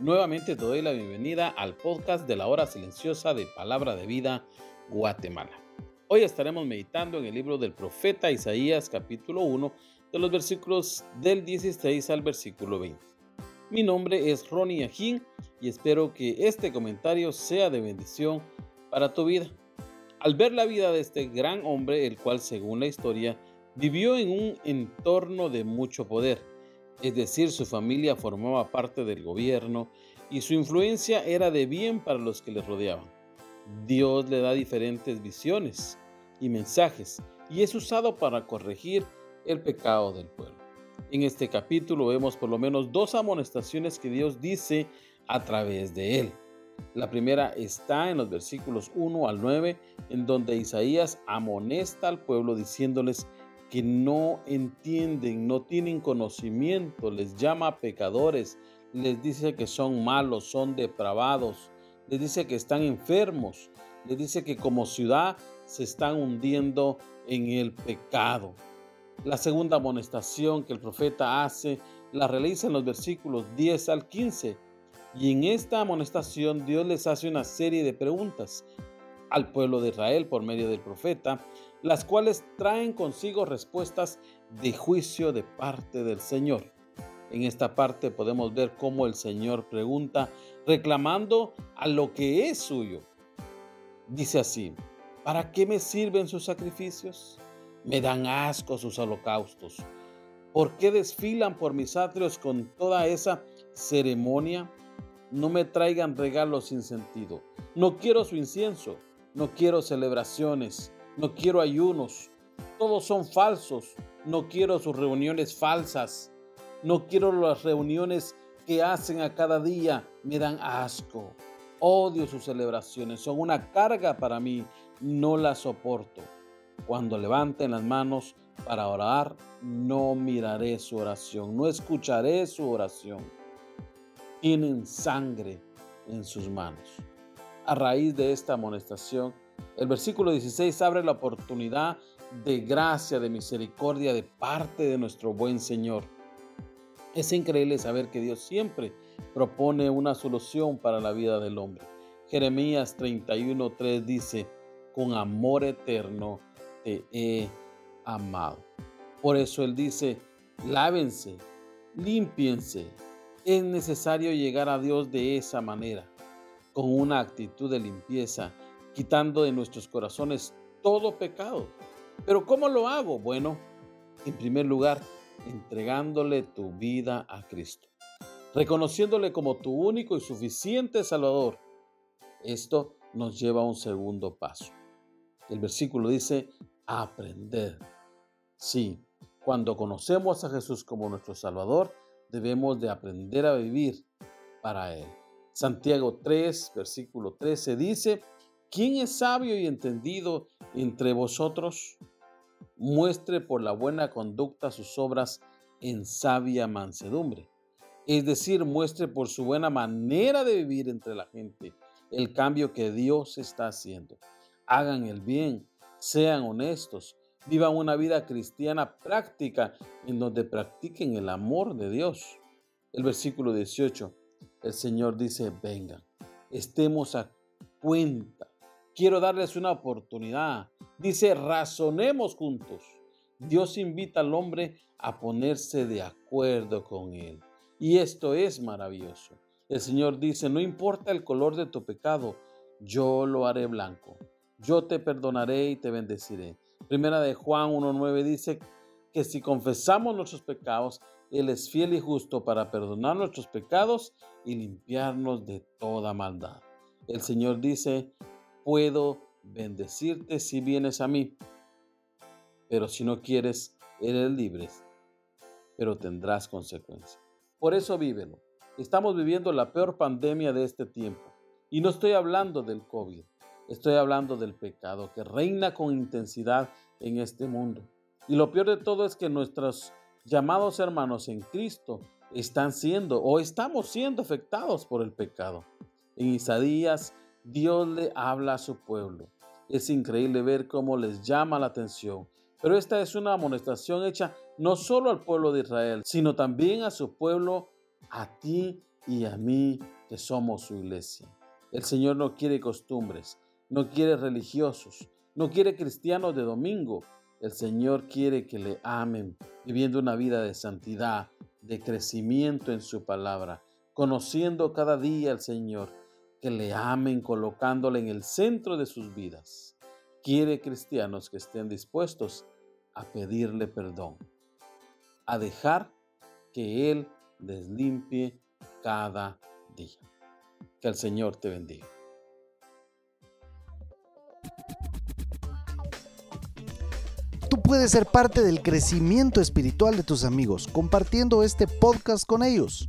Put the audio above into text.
Nuevamente te doy la bienvenida al podcast de la hora silenciosa de Palabra de Vida Guatemala. Hoy estaremos meditando en el libro del profeta Isaías capítulo 1 de los versículos del 16 al versículo 20. Mi nombre es Ronnie Ajín y espero que este comentario sea de bendición para tu vida. Al ver la vida de este gran hombre, el cual según la historia vivió en un entorno de mucho poder, es decir, su familia formaba parte del gobierno y su influencia era de bien para los que le rodeaban. Dios le da diferentes visiones y mensajes y es usado para corregir el pecado del pueblo. En este capítulo vemos por lo menos dos amonestaciones que Dios dice a través de él. La primera está en los versículos 1 al 9, en donde Isaías amonesta al pueblo diciéndoles que no entienden, no tienen conocimiento, les llama pecadores, les dice que son malos, son depravados, les dice que están enfermos, les dice que como ciudad se están hundiendo en el pecado. La segunda amonestación que el profeta hace la realiza en los versículos 10 al 15. Y en esta amonestación Dios les hace una serie de preguntas al pueblo de Israel por medio del profeta las cuales traen consigo respuestas de juicio de parte del Señor. En esta parte podemos ver cómo el Señor pregunta, reclamando a lo que es suyo. Dice así, ¿para qué me sirven sus sacrificios? Me dan asco sus holocaustos. ¿Por qué desfilan por mis atrios con toda esa ceremonia? No me traigan regalos sin sentido. No quiero su incienso, no quiero celebraciones no quiero ayunos, todos son falsos, no quiero sus reuniones falsas, no quiero las reuniones que hacen a cada día, me dan asco, odio sus celebraciones, son una carga para mí, no las soporto. Cuando levanten las manos para orar, no miraré su oración, no escucharé su oración. Tienen sangre en sus manos. A raíz de esta amonestación, el versículo 16 abre la oportunidad de gracia, de misericordia de parte de nuestro buen Señor. Es increíble saber que Dios siempre propone una solución para la vida del hombre. Jeremías 31:3 dice, con amor eterno te he amado. Por eso Él dice, lávense, limpiense. Es necesario llegar a Dios de esa manera, con una actitud de limpieza quitando de nuestros corazones todo pecado. Pero ¿cómo lo hago? Bueno, en primer lugar, entregándole tu vida a Cristo, reconociéndole como tu único y suficiente Salvador. Esto nos lleva a un segundo paso. El versículo dice, aprender. Sí, cuando conocemos a Jesús como nuestro Salvador, debemos de aprender a vivir para Él. Santiago 3, versículo 13 dice, ¿Quién es sabio y entendido entre vosotros? Muestre por la buena conducta sus obras en sabia mansedumbre. Es decir, muestre por su buena manera de vivir entre la gente el cambio que Dios está haciendo. Hagan el bien, sean honestos, vivan una vida cristiana práctica en donde practiquen el amor de Dios. El versículo 18, el Señor dice, vengan, estemos a cuenta quiero darles una oportunidad. Dice, razonemos juntos. Dios invita al hombre a ponerse de acuerdo con él. Y esto es maravilloso. El Señor dice, no importa el color de tu pecado, yo lo haré blanco. Yo te perdonaré y te bendeciré. Primera de Juan 1.9 dice que si confesamos nuestros pecados, Él es fiel y justo para perdonar nuestros pecados y limpiarnos de toda maldad. El Señor dice, puedo bendecirte si vienes a mí. Pero si no quieres, eres libre, pero tendrás consecuencias. Por eso vívelo, estamos viviendo la peor pandemia de este tiempo. Y no estoy hablando del COVID, estoy hablando del pecado que reina con intensidad en este mundo. Y lo peor de todo es que nuestros llamados hermanos en Cristo están siendo o estamos siendo afectados por el pecado. En Isaías, Dios le habla a su pueblo. Es increíble ver cómo les llama la atención. Pero esta es una amonestación hecha no solo al pueblo de Israel, sino también a su pueblo, a ti y a mí, que somos su iglesia. El Señor no quiere costumbres, no quiere religiosos, no quiere cristianos de domingo. El Señor quiere que le amen, viviendo una vida de santidad, de crecimiento en su palabra, conociendo cada día al Señor, que le amen colocándole en el centro de sus vidas. Quiere cristianos que estén dispuestos a pedirle perdón, a dejar que Él les limpie cada día. Que el Señor te bendiga. Tú puedes ser parte del crecimiento espiritual de tus amigos compartiendo este podcast con ellos.